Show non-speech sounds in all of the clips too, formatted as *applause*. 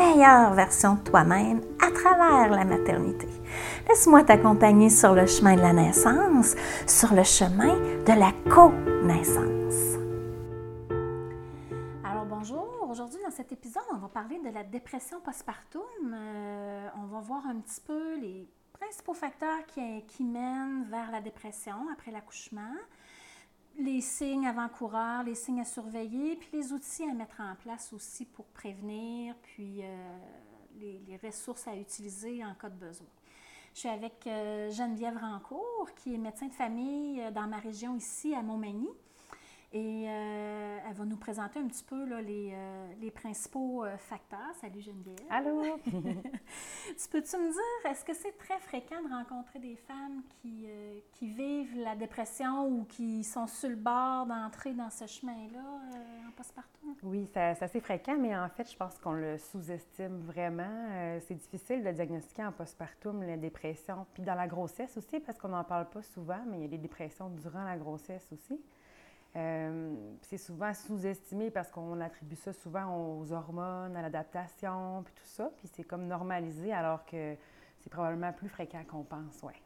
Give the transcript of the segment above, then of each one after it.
meilleure version de toi-même à travers la maternité. Laisse-moi t'accompagner sur le chemin de la naissance, sur le chemin de la co-naissance. Alors bonjour, aujourd'hui dans cet épisode, on va parler de la dépression postpartum. Euh, on va voir un petit peu les principaux facteurs qui, qui mènent vers la dépression après l'accouchement les signes avant-coureurs, les signes à surveiller, puis les outils à mettre en place aussi pour prévenir, puis euh, les, ressources à utiliser en cas de besoin. Je suis avec euh, Geneviève Rancourt, qui est médecin de famille euh, dans ma région ici, à Montmagny. Et euh, elle va nous présenter un petit peu là, les, euh, les, principaux euh, facteurs. Salut Geneviève. Allô? *laughs* *laughs* tu peux-tu me dire, est-ce que c'est très fréquent de rencontrer des femmes qui, qui, vivent la dépression ou qui sont sur le bord d'entrer dans ce chemin-là en postpartum? Oui, c'est assez fréquent, mais en fait, je pense qu'on le sous-estime vraiment. C'est difficile de diagnostiquer en postpartum la dépression. Puis dans la grossesse aussi, parce qu'on n'en parle pas souvent, mais il y a des dépressions durant la grossesse aussi. Euh, c'est souvent sous-estimé parce qu'on attribue ça souvent aux hormones, à l'adaptation, puis tout ça. Puis c'est comme normalisé alors que c'est probablement plus fréquent qu'on pense, ouais.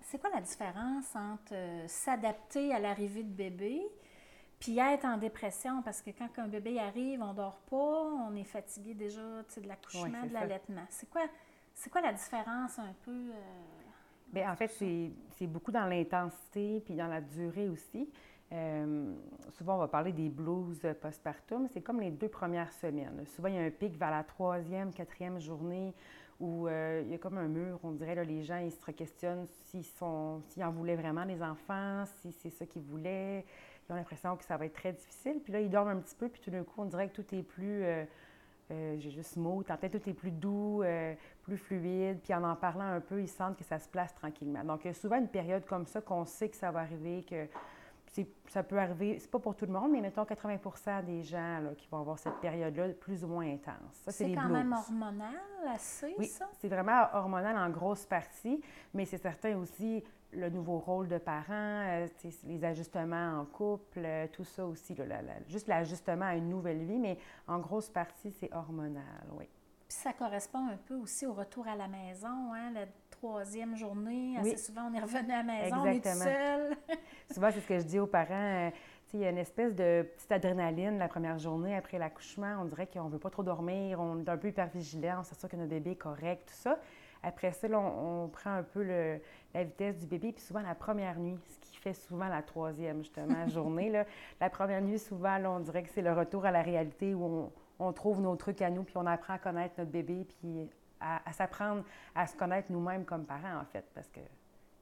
C'est quoi la différence entre euh, s'adapter à l'arrivée de bébé puis être en dépression? Parce que quand un bébé arrive, on dort pas, on est fatigué déjà de l'accouchement, ouais, de l'allaitement. C'est quoi, c'est quoi la différence un peu? Euh, Bien, en fait, c'est beaucoup dans l'intensité puis dans la durée aussi. Euh, souvent, on va parler des blues postpartum. C'est comme les deux premières semaines. Souvent, il y a un pic vers la troisième, quatrième journée où euh, il y a comme un mur. On dirait, là, les gens, ils se questionnent s'ils, en voulaient vraiment des enfants, si c'est ça qu'ils voulaient. Ils ont l'impression que ça va être très difficile. Puis là, ils dorment un petit peu, puis tout d'un coup, on dirait que tout est plus... Euh, j'ai juste en fait, tout est plus doux, plus fluide, puis en en parlant un peu, ils sentent que ça se place tranquillement. Donc, il y a souvent une période comme ça qu'on sait que ça va arriver, que ça peut arriver, c'est pas pour tout le monde, mais mettons 80 des gens là, qui vont avoir cette période-là plus ou moins intense. Ça, c'est quand blues. même hormonal, assez, oui, ça? c'est vraiment hormonal en grosse partie, mais c'est certain aussi le nouveau rôle de parent, euh, les ajustements en couple, euh, tout ça aussi, là, la, la, juste l'ajustement à une nouvelle vie, mais en grosse partie, c'est hormonal, oui. Puis ça correspond un peu aussi au retour à la maison, hein, troisième journée. Assez oui. souvent, on est revenu à la maison, Exactement. on est seul. *laughs* souvent, c'est ce que je dis aux parents. Euh, il y a une espèce de petite adrénaline la première journée après l'accouchement. On dirait qu'on ne veut pas trop dormir, on est un peu hyper vigilant, on s'assure que notre bébé est correct, tout ça. Après ça, là, on, on, prend un peu le, la vitesse du bébé, puis souvent la première nuit, ce qui fait souvent la troisième, justement, *laughs* journée. Là. La première nuit, souvent, là, on dirait que c'est le retour à la réalité où on, on trouve nos trucs à nous, puis on apprend à connaître notre bébé, puis à, à s'apprendre à se connaître nous-mêmes comme parents, en fait, parce que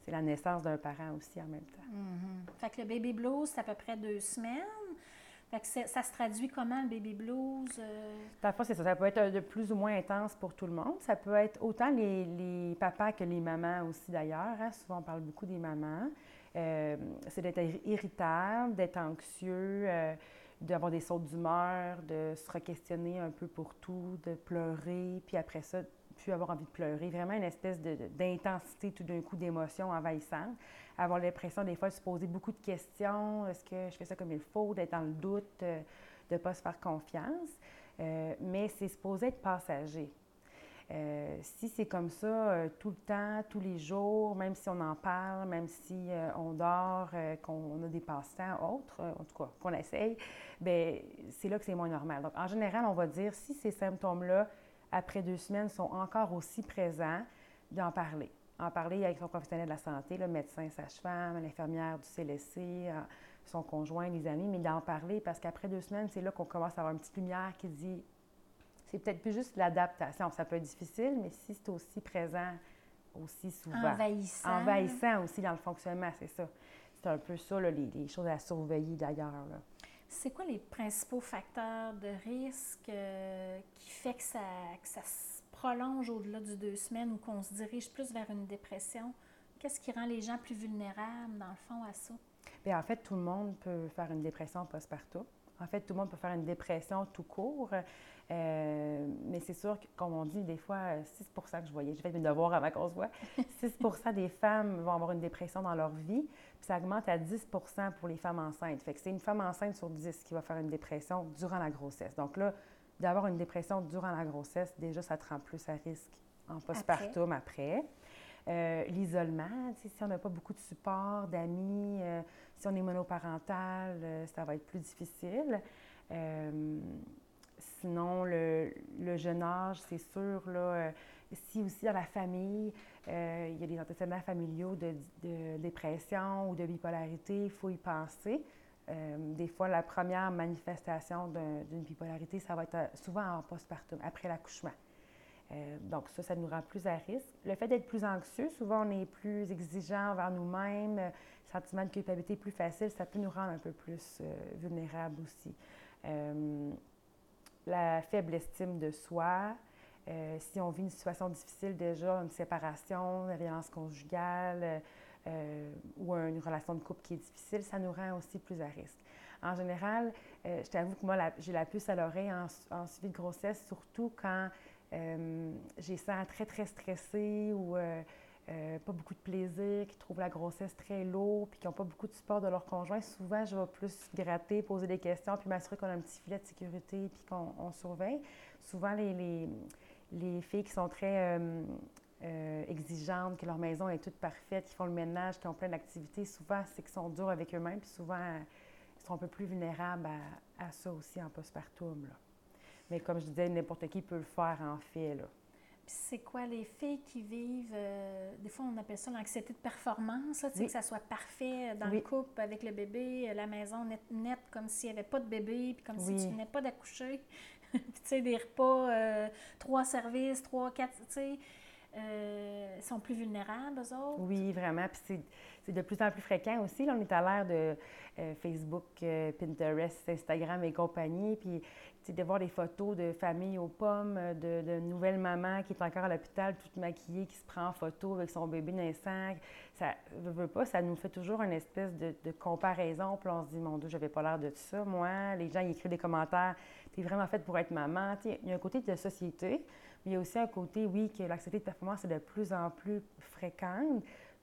c'est la naissance d'un parent aussi en même temps. Mm-hmm. Fait que le baby blues, c'est à peu près deux semaines. Fait que ça se traduit comment, le baby blues? Euh... C'est ça. Ça peut être de plus ou moins intense pour tout le monde. Ça peut être autant les, les papas que les mamans aussi, d'ailleurs. Hein? Souvent, on parle beaucoup des mamans. Euh, c'est d'être irritable, d'être anxieux, euh, d'avoir des sautes d'humeur, de se re-questionner un peu pour tout, de pleurer, puis après ça, puis avoir envie de pleurer. Vraiment une espèce d'intensité tout d'un coup d'émotion envahissante. Avoir l'impression des fois de se poser beaucoup de questions. Est-ce que je fais ça comme il faut? D'être dans le doute, euh, de ne pas se faire confiance. Euh, mais c'est supposé être passager. Euh, si c'est comme ça euh, tout le temps, tous les jours, même si on en parle, même si on dort, qu'on a des passe-temps autres, en tout cas, qu'on essaye, bien, c'est là que c'est moins normal. Donc, en général, on va dire, si ces symptômes-là, après deux semaines, sont encore aussi présents, d'en parler. En parler avec son professionnel de la santé, le médecin, sage-femme, l'infirmière du CLSC, son conjoint, les amis, mais d'en parler parce qu'après deux semaines, c'est là qu'on commence à avoir une petite lumière qui dit c'est peut-être plus juste l'adaptation. Ça peut être difficile, mais si c'est aussi présent aussi souvent. Envahissant. Envahissant aussi dans le fonctionnement, c'est ça. C'est un peu ça, là, les, les, choses à surveiller d'ailleurs. C'est quoi les principaux facteurs de risque euh, qui fait que ça, que ça se prolonge au-delà du deux semaines ou qu'on se dirige plus vers une dépression? Qu'est-ce qui rend les gens plus vulnérables, dans le fond, à ça? Bien, en fait, tout le monde peut faire une dépression postpartum. En fait, tout le monde peut faire une dépression tout court. Euh, mais c'est sûr que, comme on dit, des fois, 6 que je voyais, j'ai fait mes devoirs avant qu'on se voit, *laughs* 6 des femmes vont avoir une dépression dans leur vie, ça augmente à 10 pour les femmes enceintes. C'est une femme enceinte sur 10 qui va faire une dépression durant la grossesse. Donc là, d'avoir une dépression durant la grossesse, déjà, ça te rend plus à risque en postpartum après. Euh, l'isolement, si on n'a pas beaucoup de support, d'amis, euh, si on est monoparental, ça va être plus difficile. Sinon, le, jeune âge, c'est sûr, là, euh, si aussi dans la famille, euh, il y a des antécédents familiaux de, dépression ou de bipolarité, il faut y penser. Euh, des fois, la première manifestation d'une bipolarité, ça va être souvent en postpartum, après l'accouchement. donc ça, ça nous rend plus à risque. Le fait d'être plus anxieux, souvent on est plus exigeant envers nous-mêmes, sentiment de culpabilité plus facile, ça peut nous rendre un peu plus vulnérables aussi la faible estime de soi, euh, si on vit une situation difficile déjà, une séparation, une violence conjugale euh, ou une relation de couple qui est difficile, ça nous rend aussi plus à risque. En général, euh, je t'avoue que moi, j'ai la puce à l'oreille en, suivi de grossesse, surtout quand j'ai sens très, très stressée ou euh, pas beaucoup de plaisir, qui trouvent la grossesse très lourde, puis qui n'ont pas beaucoup de support de leur conjoint, souvent, je vais plus gratter, poser des questions, puis m'assurer qu'on a un petit filet de sécurité, puis qu'on surveille. Souvent, les, filles qui sont très euh, euh, exigeantes, que leur maison est toute parfaite, qui font le ménage, qui ont plein d'activités, souvent, c'est qu'ils sont durs avec eux-mêmes, puis souvent, ils sont un peu plus vulnérables à, à ça aussi en postpartum. Là. Mais comme je disais, n'importe qui peut le faire en fait. Là c'est quoi les filles qui vivent, euh, des fois on appelle ça l'anxiété de performance, que ça soit parfait dans le couple avec le bébé, la maison nette, net comme s'il n'y avait pas de bébé, puis comme si tu venais pas d'accoucher. Puis *laughs* tu sais, des repas, euh, trois services, trois, quatre, tu sais. Euh, sont plus vulnérables, eux autres? Oui, vraiment. Puis c'est de plus en plus fréquent aussi. Là, on est à l'ère de euh, Facebook, Pinterest, Instagram et compagnie. Puis de voir des photos de familles aux pommes, de, de nouvelles mamans qui est encore à l'hôpital, toute maquillée, qui se prend en photo avec son bébé naissant. Ça ne veut pas, ça nous fait toujours une espèce de, comparaison. Puis on se dit, mon Dieu, je n'avais pas l'air de ça, moi. Les gens ils écrivent des commentaires, tu es vraiment faite pour être maman. il y a un côté de société. Mais il y a aussi un côté, oui, que l'anxiété de performance est de plus en plus fréquente.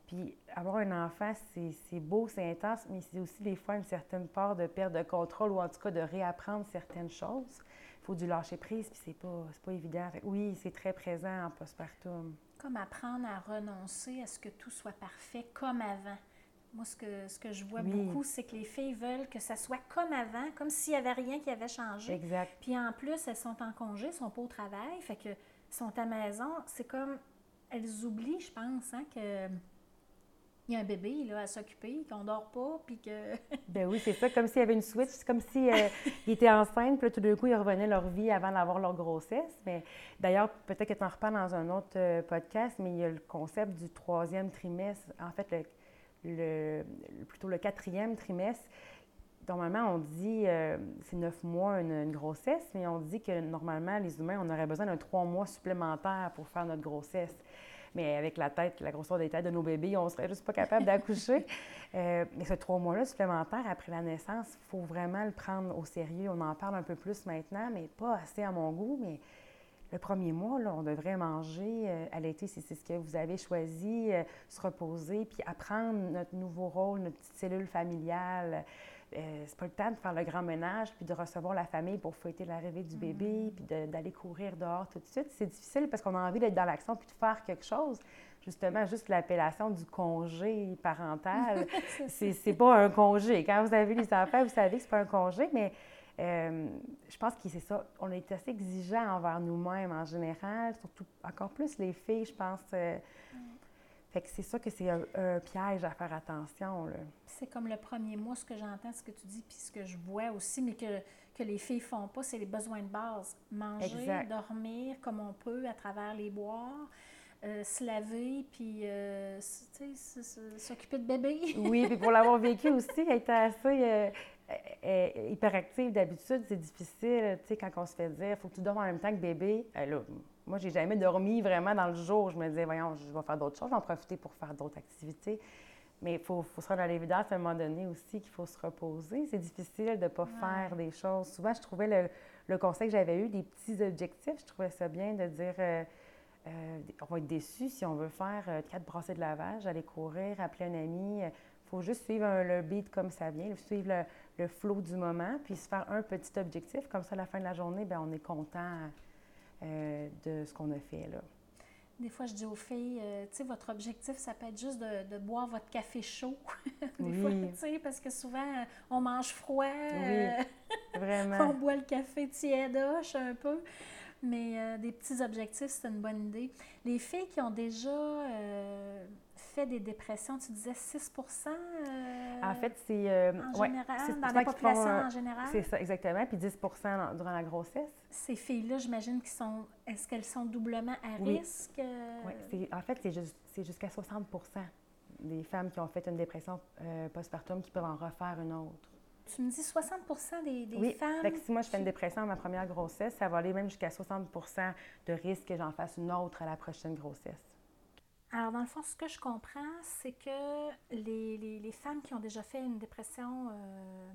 Puis avoir un enfant, c'est beau, c'est intense, mais c'est aussi des fois une certaine part de perte de contrôle ou en tout cas de réapprendre certaines choses. Il faut du lâcher prise, puis c'est pas, pas évident. Oui, c'est très présent en postpartum. Comme apprendre à renoncer à ce que tout soit parfait comme avant. Moi, ce que, ce que je vois beaucoup, c'est que les filles veulent que ça soit comme avant, comme s'il n'y avait rien qui avait changé. Exact. Puis en plus, elles sont en congé, elles sont pas au travail, fait que sont à maison. C'est comme, elles oublient, je pense, hein, que il y a un bébé là, à s'occuper, qu'on dort pas, puis que... *laughs* ben oui, c'est ça, comme s'il y avait une switch, c'est comme s'ils si, euh, *laughs* étaient enceintes, puis tout d'un coup, ils revenaient leur vie avant d'avoir leur grossesse. Mais d'ailleurs, peut-être que tu en reparles dans un autre euh, podcast, mais il y a le concept du troisième trimestre, en fait, le, le, plutôt le quatrième trimestre. Normalement, on dit, euh, c'est neuf mois une, grossesse, mais on dit que normalement, les humains, on aurait besoin d'un trois mois supplémentaire pour faire notre grossesse. Mais avec la tête, la grosseur des têtes de nos bébés, on serait juste pas capable d'accoucher. *laughs* Euh, mais ce trois mois-là supplémentaire après la naissance, il faut vraiment le prendre au sérieux. On en parle un peu plus maintenant, mais pas assez à mon goût. Mais le premier mois, là, on devrait manger, euh, à l'été, si c'est ce que vous avez choisi, euh, se reposer, puis apprendre notre nouveau rôle, notre petite cellule familiale. Euh, c'est pas le temps de faire le grand ménage, puis de recevoir la famille pour fêter l'arrivée du bébé, mm. puis d'aller courir dehors tout de suite. C'est difficile parce qu'on a envie d'être dans l'action puis de faire quelque chose. Justement, juste l'appellation du congé parental, *laughs* c'est pas un congé. Quand vous avez les enfants, vous savez que c'est pas un congé, mais euh, je pense que c'est ça. On est assez exigeant envers nous-mêmes en général, surtout encore plus les filles, je pense. Euh, fait que c'est ça que c'est un, piège à faire attention. C'est comme le premier mois, ce que j'entends, ce que tu dis, puis ce que je vois aussi, mais que, que les filles font pas, c'est les besoins de base. Manger, dormir comme on peut à travers les boires. Euh, se laver, puis euh, s'occuper de bébé. oui, puis pour l'avoir vécu *laughs* aussi, elle était assez euh, hyperactive d'habitude, c'est difficile, tu sais, quand on se fait dire, il faut que tu dormes en même temps que bébé. là, moi, j'ai jamais dormi vraiment dans le jour. Je me disais, voyons, je vais faire d'autres choses, j'en profiter pour faire d'autres activités. Mais il faut, faut, se rendre à l'évidence à un moment donné aussi qu'il faut se reposer. C'est difficile de ne pas faire des choses. Souvent, je trouvais le, le conseil que j'avais eu, des petits objectifs, je trouvais ça bien de dire euh, euh, on va être déçu si on veut faire euh, quatre brassées de lavage, aller courir, appeler un ami. Il faut juste suivre le beat comme ça vient, suivre le, le flow du moment, puis se faire un petit objectif. Comme ça, à la fin de la journée, bien, on est content de ce qu'on a fait. Là. Des fois, je dis aux filles, euh, tu sais, votre objectif, ça peut être juste de, boire votre café chaud. *laughs* Des fois, tu sais, parce que souvent, on mange froid. Oui, euh, *laughs* vraiment. on boit le café tiédoche un peu. Mais euh, des petits objectifs, c'est une bonne idée. Les filles qui ont déjà fait des dépressions, tu disais 6 En fait, c'est. en général, dans la population en général? C'est ça, exactement. Puis 10% durant la grossesse. Ces filles-là, j'imagine qu'ils sont. Est-ce qu'elles sont doublement à risque? Oui, en fait, c'est jusqu'à 60% des femmes qui ont fait une dépression euh, postpartum qui peuvent en refaire une autre. Tu me dis 60 des, des oui. femmes? Oui, si moi je fais une dépression à ma première grossesse, ça va aller même jusqu'à 60% de risque que j'en fasse une autre à la prochaine grossesse. Alors, dans le fond, ce que je comprends, c'est que les, les, femmes qui ont déjà fait une dépression euh,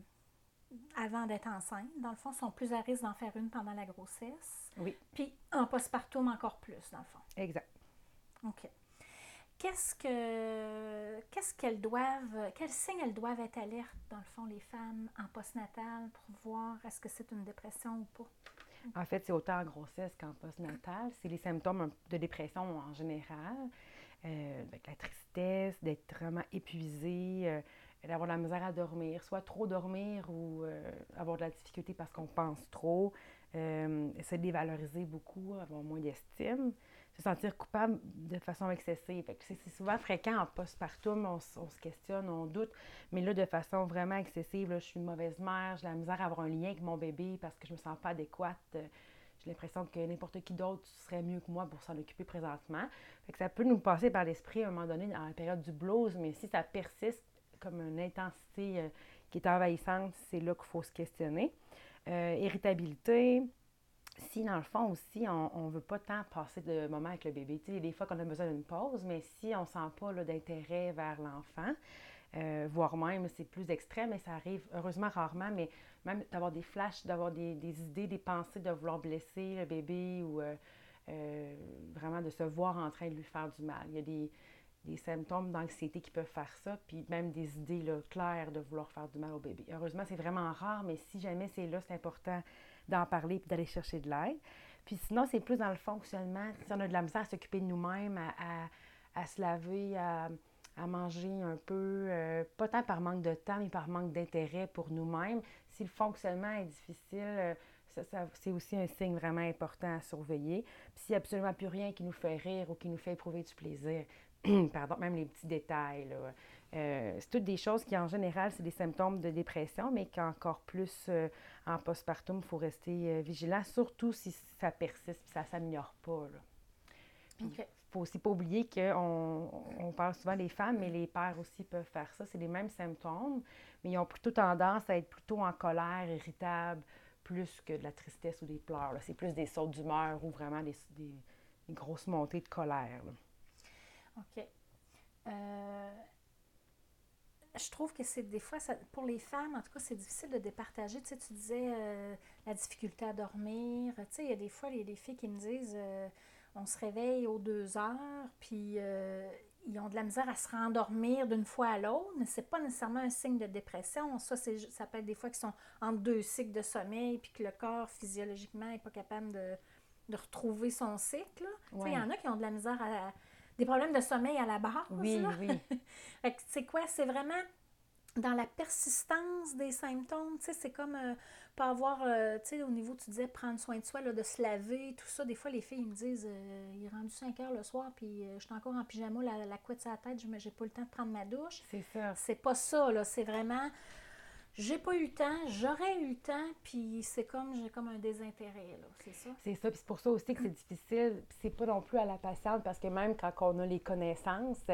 avant d'être enceinte, dans le fond, sont plus à risque d'en faire une pendant la grossesse. Oui. Puis en postpartum encore plus, dans le fond. Exact. OK. Qu'est-ce que qu'est-ce qu'elles doivent, quels signes elles doivent être alertes, dans le fond, les femmes en postnatal pour voir est-ce que c'est une dépression ou pas? En fait, c'est autant en grossesse qu'en postnatal. C'est les symptômes de dépression en général. Euh, avec la tristesse, d'être vraiment épuisé, euh, d'avoir de la misère à dormir, soit trop dormir ou euh, avoir de la difficulté parce qu'on pense trop, de dévaloriser beaucoup, avoir moins d'estime, se sentir coupable de façon excessive. C'est souvent fréquent en postpartum, on, on, se questionne, on doute, mais là, de façon vraiment excessive, je suis une mauvaise mère, j'ai la misère à avoir un lien avec mon bébé parce que je me sens pas adéquate j'ai l'impression que n'importe qui d'autre serait mieux que moi pour s'en occuper présentement. Fait que ça peut nous passer par l'esprit à un moment donné dans la période du blues, mais si ça persiste comme une intensité euh, qui est envahissante, c'est là qu'il faut se questionner. Euh, irritabilité, si dans le fond aussi, on ne veut pas tant passer de moments avec le bébé. Tu sais, des fois qu'on a besoin d'une pause, mais si on ne sent pas d'intérêt vers l'enfant, euh, voire même, c'est plus extrême, et ça arrive heureusement rarement, mais même d'avoir des flashs, d'avoir des, idées, des pensées de vouloir blesser le bébé ou euh, euh, vraiment de se voir en train de lui faire du mal. Il y a des, symptômes d'anxiété qui peuvent faire ça, puis même des idées là, claires de vouloir faire du mal au bébé. Heureusement, c'est vraiment rare, mais si jamais c'est là, c'est important d'en parler et d'aller chercher de l'aide. Puis sinon, c'est plus dans le fonctionnement. Si on a de la misère à s'occuper de nous-mêmes, à, se laver, à, manger un peu, euh, pas tant par manque de temps, mais par manque d'intérêt pour nous-mêmes, si le fonctionnement est difficile, euh, c'est aussi un signe vraiment important à surveiller. Puis s'il n'y a absolument plus rien qui nous fait rire ou qui nous fait éprouver du plaisir, *clears throat* pardon, même les petits détails, euh, c'est toutes des choses qui, en général, c'est des symptômes de dépression, mais qu'encore plus en postpartum, il faut rester vigilant, surtout si ça persiste et ça ne s'améliore pas. Faut aussi pas oublier qu'on on parle souvent des femmes, mais les pères aussi peuvent faire ça. C'est les mêmes symptômes, mais ils ont plutôt tendance à être plutôt en colère, irritable, plus que de la tristesse ou des pleurs. C'est plus des sautes d'humeur ou vraiment des, grosses montées de colère. OK. Euh, je trouve que c'est des fois, pour les femmes, en tout cas, c'est difficile de départager. Tu, sais, tu disais euh, la difficulté à dormir. Tu sais, il y a des fois les, filles qui me disent euh, on se réveille aux deux heures, puis ils ont de la misère à se rendormir d'une fois à l'autre, mais ce n'est pas nécessairement un signe de dépression. Ça, ça peut être des fois qu'ils sont entre deux cycles de sommeil, puis que le corps, physiologiquement, n'est pas capable de, retrouver son cycle. Il y en a qui ont de la misère à, des problèmes de sommeil à la base. Oui, oui. *laughs* c'est quoi? C'est vraiment dans la persistance des symptômes, tu sais, c'est comme euh, pas avoir, euh, tu sais, au niveau, tu disais prendre soin de soi, là, de se laver, tout ça. Des fois, les filles me disent, euh, il est rendu 5 heures le soir, puis je suis encore en pyjama, la, la couette sur la tête, je n'ai pas le temps de prendre ma douche. C'est ça. C'est pas ça, là, c'est vraiment, j'ai pas eu le temps, j'aurais eu le temps, puis c'est comme, j'ai comme un désintérêt, là, c'est ça? C'est ça, puis c'est pour ça aussi que c'est difficile, c'est pas non plus à la patiente, parce que même quand on a les connaissances,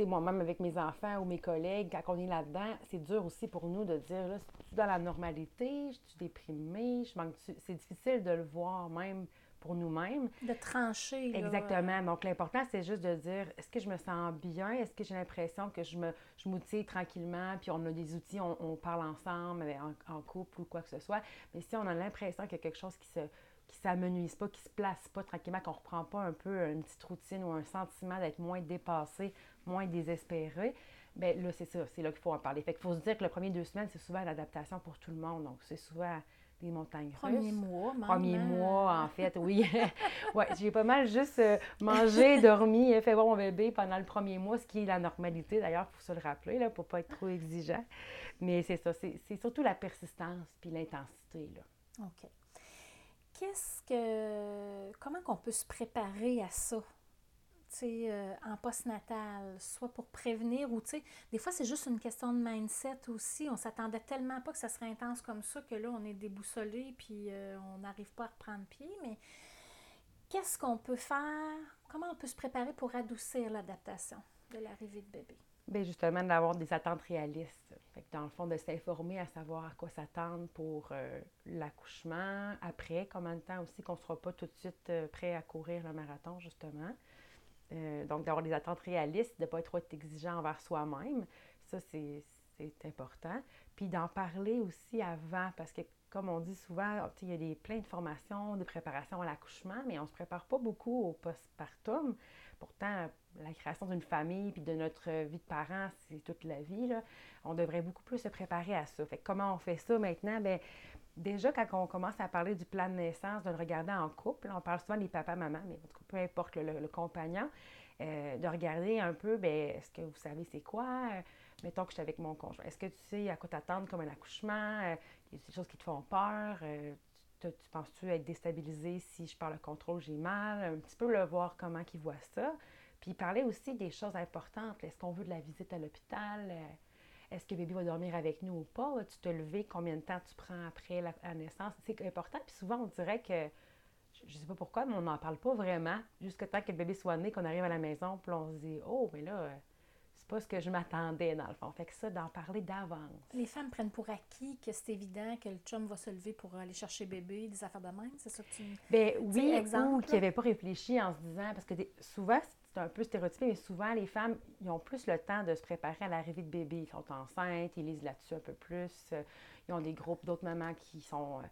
moi-même avec mes enfants ou mes collègues, quand on est là-dedans, c'est dur aussi pour nous de dire, là, c'est dans la normalité, je suis déprimée, je manque C'est difficile de le voir même pour nous-mêmes. De trancher. Exactement. Donc, l'important, c'est juste de dire est-ce que je me sens bien? Est-ce que j'ai l'impression que je me je m'outille tranquillement Puis on a des outils, on, parle ensemble, en, couple ou quoi que ce soit? Mais si on a l'impression qu'il y a quelque chose qui se qui s'amenuise pas, qui se place pas tranquillement, qu'on reprend pas un peu une petite routine ou un sentiment d'être moins dépassé, moins désespéré, bien là, c'est ça, c'est là qu'il faut en parler. Fait qu'il faut se dire que le premier deux semaines, c'est souvent l'adaptation pour tout le monde. Donc, c'est souvent des montagnes russes. Premier mois, même. Premier mois, en *laughs* fait, oui. *laughs* ouais, j'ai pas mal juste euh, mangé, *laughs* dormi, fait voir mon bébé pendant le premier mois, ce qui est la normalité d'ailleurs, pour se le rappeler, là, pour pas être trop exigeant. Mais c'est ça, c'est surtout la persistance puis l'intensité, là. OK. Qu'est-ce que... Comment qu'on peut se préparer à ça? Euh, en postnatal, soit pour prévenir ou, tu sais, des fois, c'est juste une question de mindset aussi. On s'attendait tellement pas que ça serait intense comme ça que là, on est déboussolé puis euh, on n'arrive pas à reprendre pied. Mais qu'est-ce qu'on peut faire? Comment on peut se préparer pour adoucir l'adaptation de l'arrivée de bébé? Bien, justement, d'avoir des attentes réalistes. Dans le fond, de s'informer à savoir à quoi s'attendre pour euh, l'accouchement, après, combien de temps aussi qu'on ne sera pas tout de suite prêt à courir le marathon, justement. Euh, donc, d'avoir des attentes réalistes, de ne pas être trop exigeant envers soi-même. Ça, c'est important. Puis d'en parler aussi avant, parce que comme on dit souvent, il y a des, plein de formations de préparation à l'accouchement, mais on ne se prépare pas beaucoup au postpartum. Pourtant, la création d'une famille puis de notre vie de parents, c'est toute la vie. On devrait beaucoup plus se préparer à ça. Comment on fait ça maintenant? Bien, déjà, quand on commence à parler du plan de naissance, de le regarder en couple, on parle souvent des papas-mamans, mais peu importe le, compagnon, euh, de regarder un peu, bien, est-ce que vous savez c'est quoi? Euh, mettons que je suis avec mon conjoint. Est-ce que tu sais à quoi t'attendre comme un accouchement? Euh, il y a des choses qui te font peur? Tu, penses-tu être déstabilisé si je parle le contrôle, j'ai mal? Un petit peu le voir comment il voit ça. Puis parler aussi des choses importantes. Est-ce qu'on veut de la visite à l'hôpital? est-ce que bébé va dormir avec nous ou pas? tu te lever? Combien de temps tu prends après la, naissance? C'est important. Puis souvent, on dirait que, je ne sais pas pourquoi, mais on n'en parle pas vraiment jusqu'à temps que le bébé soit né, qu'on arrive à la maison, puis on se dit, oh, mais là, c'est pas ce que je m'attendais dans le fond. Fait que ça, d'en parler d'avance. Les femmes prennent pour acquis que c'est évident que le chum va se lever pour aller chercher bébé, des affaires de même, c'est ça que tu... Bien oui, exemple, ou qui n'avaient pas réfléchi en se disant, parce que souvent, c'est un peu stéréotypé, mais souvent, les femmes, ils ont plus le temps de se préparer à l'arrivée de bébé. Ils sont enceintes, ils lisent là-dessus un peu plus. Euh, ils ont des groupes d'autres mamans qui sont euh,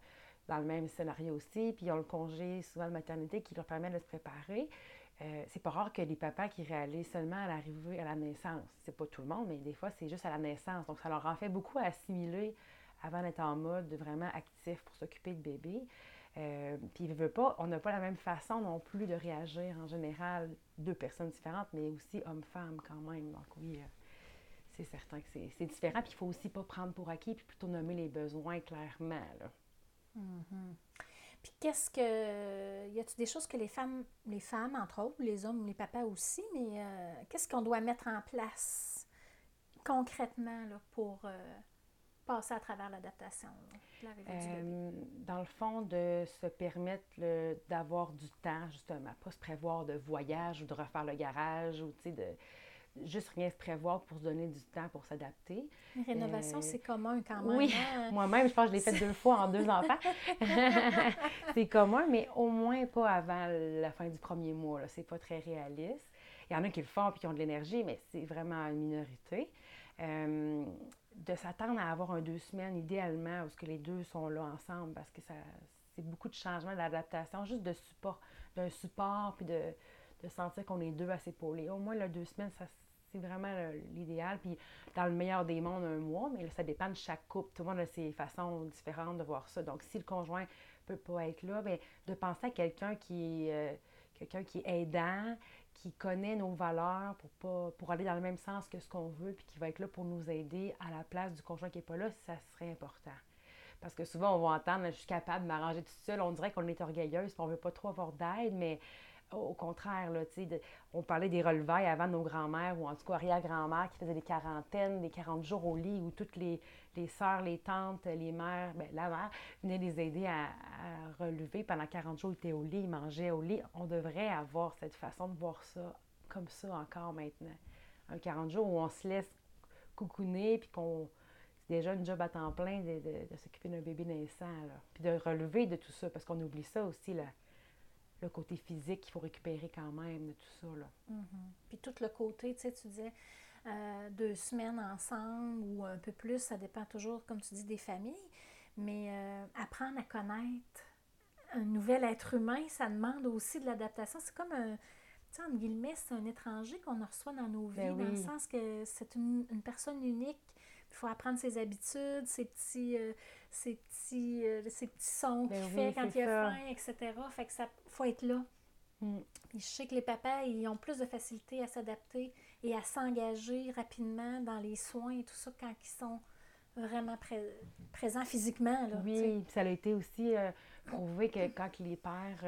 dans le même scénario aussi, puis ils ont le congé souvent de maternité qui leur permet de se préparer. Euh, c'est pas rare que les papas qui réalisent seulement à l'arrivée à la naissance. C'est pas tout le monde, mais des fois, c'est juste à la naissance. Donc, ça leur en fait beaucoup à assimiler avant d'être en mode vraiment actif pour s'occuper de bébé. Euh, puis, veut pas, on n'a pas la même façon non plus de réagir en général, deux personnes différentes, mais aussi homme-femme quand même. Donc, oui, euh, c'est certain que c'est différent. Puis, il faut aussi pas prendre pour acquis, puis plutôt nommer les besoins clairement. Là. Mm-hmm. Puis qu'est-ce que. Y a-t-il des choses que les femmes, les femmes, entre autres, les hommes, les papas aussi, mais euh, qu'est-ce qu'on doit mettre en place concrètement là, pour passer à travers l'adaptation? Euh, dans le fond, de se permettre d'avoir du temps, justement, pas se prévoir de voyage ou de refaire le garage ou, tu sais, de juste rien se prévoir pour se donner du temps pour s'adapter. rénovation, euh, c'est commun quand même. Oui, hein? *laughs* moi-même, je pense que je l'ai fait deux fois en deux enfants. *laughs* c'est commun, mais au moins pas avant la fin du premier mois. C'est pas très réaliste. Il y en a qui le font et qui ont de l'énergie, mais c'est vraiment une minorité. Euh, de s'attendre à avoir un deux semaines, idéalement, où ce que les deux sont là ensemble, parce que ça, c'est beaucoup de changements, d'adaptation, juste de support, d'un support, puis de, de sentir qu'on est deux à s'épauler. Au moins, le deux semaines, ça, c'est vraiment l'idéal. Puis, dans le meilleur des mondes, un mois, mais ça dépend de chaque couple. Tout le monde a ses façons différentes de voir ça. Donc, si le conjoint peut pas être là, bien, de penser à quelqu'un qui, euh, quelqu'un qui est aidant, qui connaît nos valeurs pour, pas, pour aller dans le même sens que ce qu'on veut, puis qui va être là pour nous aider à la place du conjoint qui n'est pas là, ça serait important. Parce que souvent, on va entendre, je suis capable de m'arranger tout seul, on dirait qu'on est orgueilleuse, on ne veut pas trop avoir d'aide, mais au contraire, là, on parlait des relevailles avant nos grands-mères, ou en tout cas arrière-grand-mères qui faisaient des quarantaines, des 40 jours au lit, où toutes les, les sœurs, les tantes, les mères, ben, la mère venait les aider à, relever. Pendant 40 jours, ils étaient au lit, ils mangeaient au lit. On devrait avoir cette façon de voir ça comme ça encore maintenant. Un 40 jours où on se laisse coucouner, puis qu'on... C'est déjà une job à temps plein de, s'occuper d'un bébé naissant, puis de relever de tout ça, parce qu'on oublie ça aussi, là le côté physique qu'il faut récupérer quand même de tout ça. Là. Mm-hmm. Puis tout le côté, tu sais, tu disais euh, deux semaines ensemble ou un peu plus, ça dépend toujours, comme tu dis, des familles. Mais euh, apprendre à connaître un nouvel être humain, ça demande aussi de l'adaptation. C'est comme un, tu sais, entre guillemets, c'est un étranger qu'on reçoit dans nos Ben vies, dans le sens que c'est une, une personne unique. Il faut apprendre ses habitudes, ses petits, euh, ses petits, euh, ses petits sons Ben qu'il oui, fait quand il a faim, etc. Fait que ça faut être là. Mm. Puis je sais que les papas, ils ont plus de facilité à s'adapter et à s'engager rapidement dans les soins et tout ça quand ils sont vraiment pré- présents physiquement. Là. Oui, ça a été aussi euh, prouvé que quand les pères,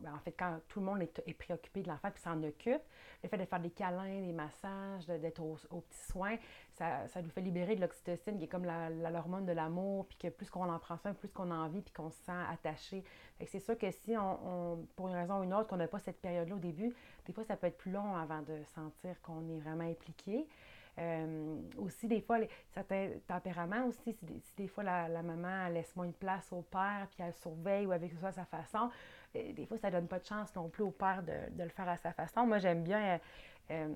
ben, en fait, quand tout le monde est, préoccupé de l'enfant puis s'en occupe, le fait de faire des câlins, des massages, d'être aux, petits soins, ça, ça nous fait libérer de l'oxytocine, qui est comme la, la- l'hormone de l'amour, puis que plus qu'on en prend soin, plus qu'on a envie, puis qu'on se sent attaché. C'est sûr que si on, on- pour une raison ou une autre, qu'on n'a pas cette période-là au début, des fois, ça peut être plus long avant de sentir qu'on est vraiment impliqué. Euh, aussi, des fois, certains tempéraments aussi, si des, fois la, maman laisse moins de place au père, puis elle surveille ou avec à sa façon, euh, des fois, ça donne pas de chance non plus au père de, le faire à sa façon. Moi, j'aime bien euh,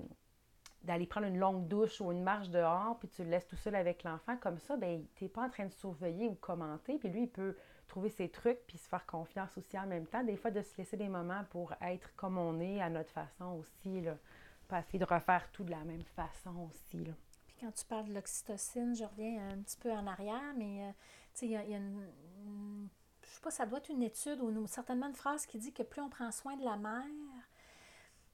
d'aller prendre une longue douche ou une marche dehors, puis tu le laisses tout seul avec l'enfant. Comme ça, ben, tu n'es pas en train de surveiller ou commenter, puis lui, il peut trouver ses trucs, puis se faire confiance aussi en même temps. Des fois, de se laisser des moments pour être comme on est, à notre façon aussi, là. Pas essayer de refaire tout de la même façon aussi, là. Puis quand tu parles de l'oxytocine, je reviens un petit peu en arrière, mais euh, tu sais, il y a, il y a une, une- Je sais pas, ça doit être une étude ou certainement une phrase qui dit que plus on prend soin de la mère,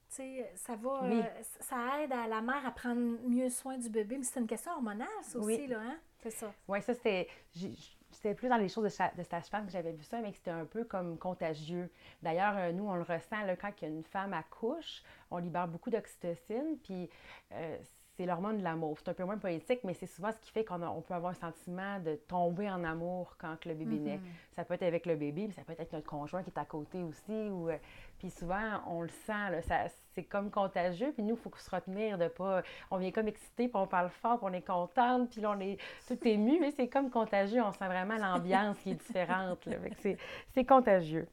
tu sais, ça va. Oui. euh, ça aide à la mère à prendre mieux soin du bébé. Mais c'est une question hormonale, ça aussi, Oui. là, hein? C'est ça. Oui, ça, c'était. C'était plus dans les choses de, de stage-femme que j'avais vu ça, mais que c'était un peu comme contagieux. D'ailleurs, euh, nous, on le ressent là, quand une femme accouche, on libère beaucoup d'oxytocine, puis euh, c'est l'hormone de l'amour. C'est un peu moins politique, mais c'est souvent ce qui fait qu'on on peut avoir un sentiment de tomber en amour quand le bébé naît. Ça peut être avec le bébé, mais ça peut être avec notre conjoint qui est à côté aussi. Ou, euh, puis souvent, on le sent, là, ça- c'est comme contagieux. Puis nous, il faut se retenir de pas. On vient comme excité, puis on parle fort, puis on est contente, puis là, on est tout ému, mais c'est comme contagieux. On sent vraiment l'ambiance qui est différente. c'est- contagieux.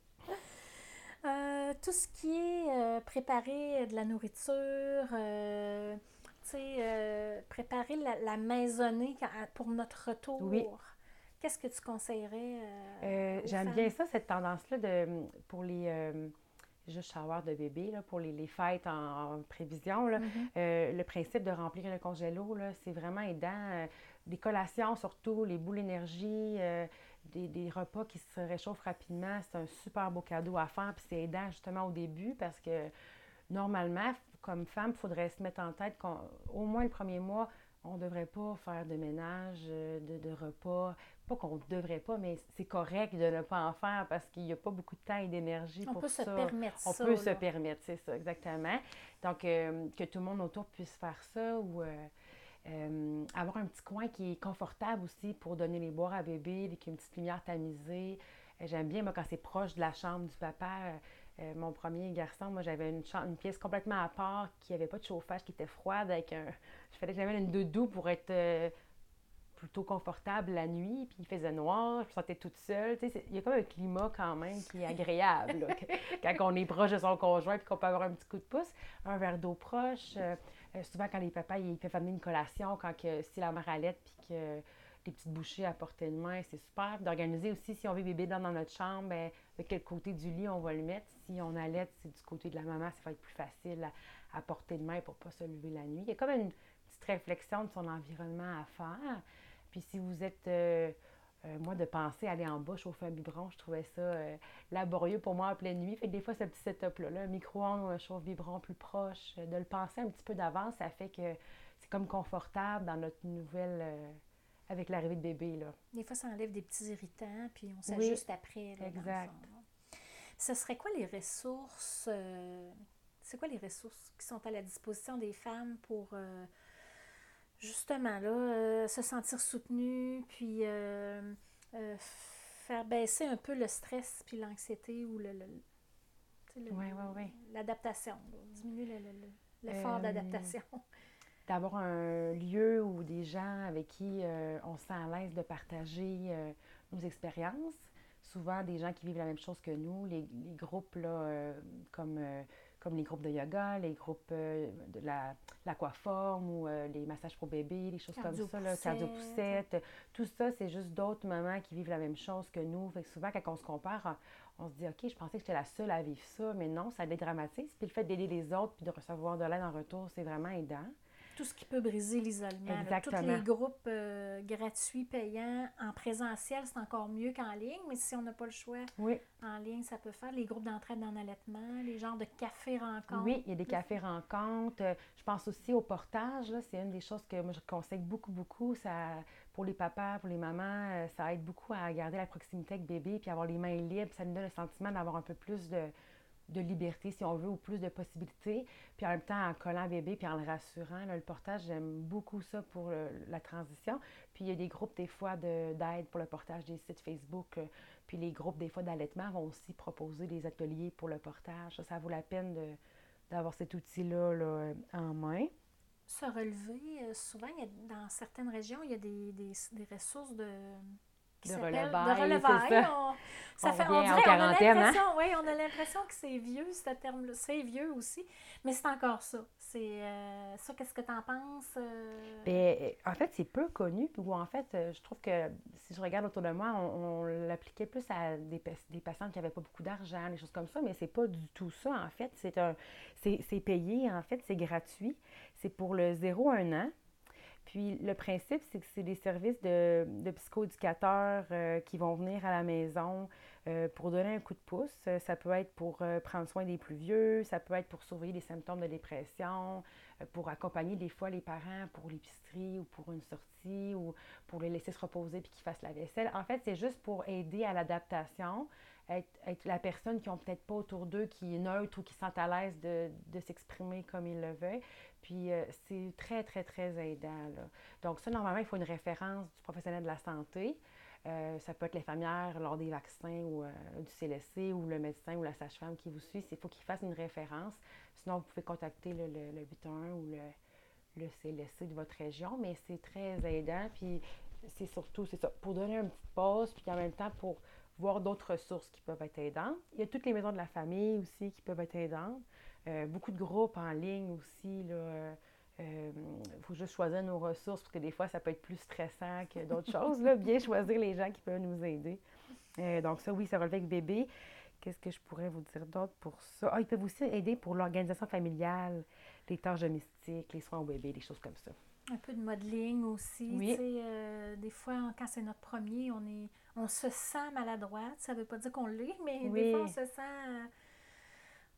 Euh, tout ce qui est euh, préparer de la nourriture, euh, tu sais, euh, préparer la, la maisonnée pour notre retour. Oui. Qu'est-ce que tu conseillerais? J'aime bien ça, cette tendance-là de pour les juste shower de bébé, là, pour les, les fêtes en, en prévision. là. Mhm. Euh, le principe de remplir le congélo, c'est vraiment aidant. Euh, des collations surtout, les boules d'énergie, euh, des, des repas qui se réchauffent rapidement, c'est un super beau cadeau à faire. Puis c'est aidant justement au début parce que normalement, comme femme, il faudrait se mettre en tête qu'au moins le premier mois, on ne devrait pas faire de ménage, de, de repas. Pas qu'on ne devrait pas, mais c'est correct de ne pas en faire parce qu'il n'y a pas beaucoup de temps et d'énergie On pour peut ça. se permettre On ça. peut se permettre, c'est ça, exactement. Donc, euh, que tout le monde autour puisse faire ça ou euh, euh, avoir un petit coin qui est confortable aussi pour donner les boires à bébé, avec une petite lumière tamisée. J'aime bien, moi, quand c'est proche de la chambre du papa. mon premier garçon, moi, j'avais une, une pièce complètement à part qui n'avait pas de chauffage, qui était froide, avec un. Je fallait que j'amène une doudou pour être plutôt confortable la nuit, puis il faisait noir, je me sentais toute seule. Tu sais, c'est- il y a comme un climat quand même qui est agréable là, *laughs* quand on est proche de son conjoint puis qu'on peut avoir un petit coup de pouce. Un verre d'eau proche. euh, euh, souvent, quand les papas ils peuvent amener une collation, quand que, si la mère allait puis que des petites bouchées à portée de main, c'est super. D'organiser aussi, si on veut bébé dans, dans notre chambre, ben, de quel côté du lit on va le mettre. Si on allait, c'est du côté de la maman, ça va être plus facile à, à portée de main pour ne pas se lever la nuit. Il y a comme une petite réflexion de son environnement à faire. Puis si vous êtes, euh, euh, moi, de penser à aller en bas chauffer un biberon, je trouvais ça euh, laborieux pour moi en pleine nuit. Fait que des fois, ce petit setup-là, là, un micro-ondes un chauffe-biberon plus proche, de le penser un petit peu d'avance, ça fait que c'est comme confortable dans notre nouvelle... avec l'arrivée de bébé, là. Des fois, ça enlève des petits irritants, puis on s'ajuste après. là, dans le exact. Ce serait quoi les ressources? euh, c'est quoi les ressources qui sont à la disposition des femmes pour euh, justement là, euh, se sentir soutenues, puis euh, euh, faire baisser un peu le stress puis l'anxiété ou le, le- le- Ouais, ouais, ouais. l'adaptation, diminuer le- le- le- l'effort d'adaptation. *laughs* d'avoir un lieu ou des gens avec qui on se sent à l'aise de partager nos expériences. souvent des gens qui vivent la même chose que nous, les, groupes là, comme comme les groupes de yoga, les groupes euh, de la, l'aquaforme ou euh, les massages pour bébés, les choses comme ça, là, cardio-poussette. Tout ça, c'est juste d'autres mamans qui vivent la même chose que nous. Fait souvent, quand on se compare, on, se dit OK, je pensais que j'étais la seule à vivre ça, mais non, ça dédramatise. Puis le fait d'aider les autres puis de recevoir de l'aide en retour, c'est vraiment aidant tout ce qui peut briser l'isolement. Tous les groupes euh, gratuits, payants, en présentiel, c'est encore mieux qu'en ligne, mais si on n'a pas le choix, en ligne, ça peut faire. Les groupes d'entraide en allaitement, les genres de cafés-rencontres. Oui, il y a des cafés-rencontres. Euh, je pense aussi au portage. C'est une des choses que moi, je conseille beaucoup, beaucoup. Ça, pour les papas, pour les mamans, euh, ça aide beaucoup à garder la proximité avec bébé puis avoir les mains libres. Ça nous donne le sentiment d'avoir un peu plus de de liberté, si on veut, ou plus de possibilités. Puis en même temps, en collant bébé, puis en le rassurant, le portage, j'aime beaucoup ça pour la transition. Puis il y a des groupes, des fois, d'aide pour le portage des sites Facebook. Euh, puis les groupes, des fois, d'allaitement vont aussi proposer des ateliers pour le portage. Ça, vaut la peine d'avoir cet outil-là là, en main. Se relever, euh, souvent, dans certaines régions, il y a des, des ressources de de relevailles. ça. fait, on, dirait, on a l'impression, hein? oui, on a l'impression que c'est vieux, ce terme-là. C'est vieux aussi, mais c'est encore ça. C'est euh, ça, qu'est-ce que tu en penses? Euh? Ben, en fait, c'est peu connu. Ou en fait, euh, je trouve que si je regarde autour de moi, on, l'appliquait plus à des, des patientes qui n'avaient pas beaucoup d'argent, des choses comme ça, mais c'est pas du tout ça, en fait. C'est un c'est payé, en fait, c'est gratuit. C'est pour le 0-1 an. Puis le principe, c'est que c'est des services de, de psychoéducateurs euh, qui vont venir à la maison euh, pour donner un coup de pouce. Euh, ça peut être pour prendre soin des plus vieux, ça peut être pour surveiller les symptômes de dépression, pour accompagner des fois les parents pour l'épicerie ou pour une sortie ou pour les laisser se reposer puis qu'ils fassent la vaisselle. En fait, c'est juste pour aider à l'adaptation, être, la personne qui n'ont peut-être pas autour d'eux, qui est neutre ou qui sent à l'aise de, de s'exprimer comme ils le veulent. Puis euh, c'est très, très, très aidant. Donc ça, normalement, il faut une référence du professionnel de la santé. Euh, ça peut être l'infirmière lors des vaccins ou euh, du CLSC ou le médecin ou la sage-femme qui vous suit. Il faut qu'il fasse une référence. Sinon, vous pouvez contacter le, le, 811 ou le, le, CLSC de votre région. Mais c'est très aidant. Puis c'est surtout, c'est ça, pour donner une petite pause, puis en même temps pour voir d'autres ressources qui peuvent être aidantes. Il y a toutes les maisons de la famille aussi qui peuvent être aidantes. Euh, beaucoup de groupes en ligne aussi. Il euh, faut juste choisir nos ressources parce que des fois, ça peut être plus stressant que d'autres *laughs* choses. Là. Bien choisir les gens qui peuvent nous aider. Euh, donc, ça, oui, ça relève avec bébé. Qu'est-ce que je pourrais vous dire d'autre pour ça? Ah, ils peuvent aussi aider pour l'organisation familiale, les tâches domestiques, les soins au bébé, des choses comme ça. Un peu de modeling aussi. Oui. des fois, quand c'est notre premier, on est on se sent maladroite. Ça ne veut pas dire qu'on l'est, mais des fois, on se sent.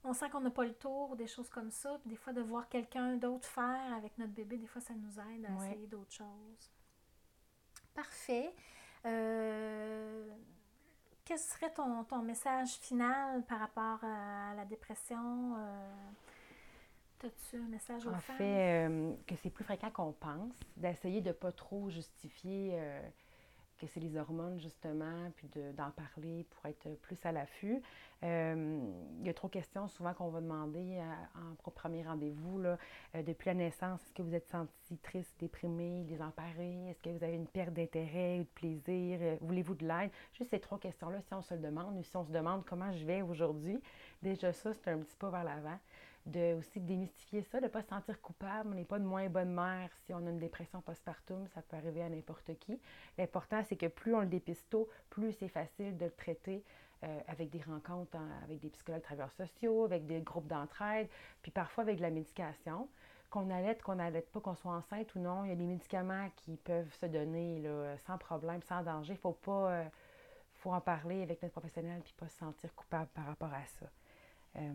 On sent qu'on n'a pas le tour, des choses comme ça. Puis des fois, de voir quelqu'un d'autre faire avec notre bébé, des fois, ça nous aide à essayer d'autres choses. Parfait. Euh, quel serait ton, message final par rapport à la dépression? Euh, As-tu un message au En fait, euh, que c'est plus fréquent qu'on pense, d'essayer de ne pas trop justifier euh, que c'est les hormones, justement, puis d'en parler pour être plus à l'affût. Euh, il y a trop de questions souvent qu'on va demander en premier rendez-vous. Euh, depuis la naissance, est-ce que vous êtes senti triste, déprimé, désemparé? Est-ce que vous avez une perte d'intérêt ou de plaisir? Euh, voulez-vous de l'aide? Juste ces trois questions-là, si on se le demande, ou si on se demande comment je vais aujourd'hui, déjà ça, c'est un petit pas vers l'avant de aussi démystifier ça, de ne pas se sentir coupable. On n'est pas de moins bonne mère si on a une dépression postpartum, ça peut arriver à n'importe qui. L'important, c'est que plus on le dépiste tôt, plus c'est facile de le traiter euh, avec des rencontres avec des psychologues travailleurs sociaux, avec des groupes d'entraide, puis parfois avec de la médication. Qu'on allait, qu'on n'allait pas, qu'on soit enceinte ou non, il y a des médicaments qui peuvent se donner là, sans problème, sans danger. Il faut pas... Euh, faut en parler avec notre professionnel puis pas se sentir coupable par rapport à ça. Euh,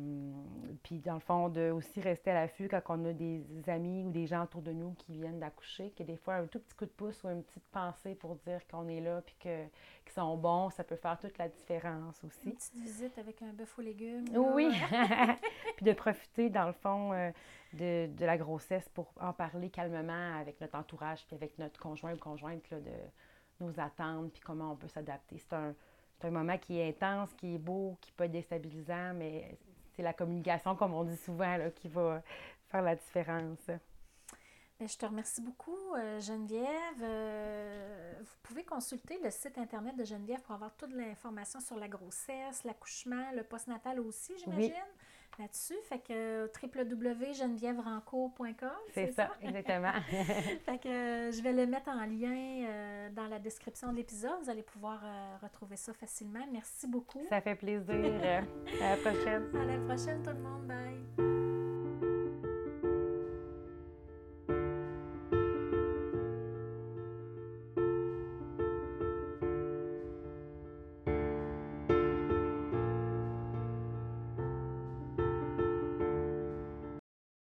puis dans le fond, de aussi rester à l'affût quand on a des amis ou des gens autour de nous qui viennent d'accoucher, que des fois un tout petit coup de pouce ou une petite pensée pour dire qu'on est là puis qu'ils sont bons, ça peut faire toute la différence aussi. Une petite visite avec un bœuf aux légumes. Oui, *laughs* puis de profiter dans le fond euh, de, de, la grossesse pour en parler calmement avec notre entourage puis avec notre conjoint ou conjointe là, de nos attentes puis comment on peut s'adapter. C'est un, un moment qui est intense, qui est beau, qui peut être déstabilisant, mais c'est la communication, comme on dit souvent, là, qui va faire la différence. Ben, je te remercie beaucoup, euh, Geneviève. Euh, vous pouvez consulter le site Internet de Geneviève pour avoir toute l'information sur la grossesse, l'accouchement, le postnatal aussi, j'imagine, là-dessus. Fait que www.genevièverancourt.com. C'est ça, exactement. *laughs* fait que euh, je vais le mettre en lien dans la description de l'épisode. Vous allez pouvoir retrouver ça facilement. Merci beaucoup. Ça fait plaisir. à la prochaine. À la prochaine, tout le monde. Bye.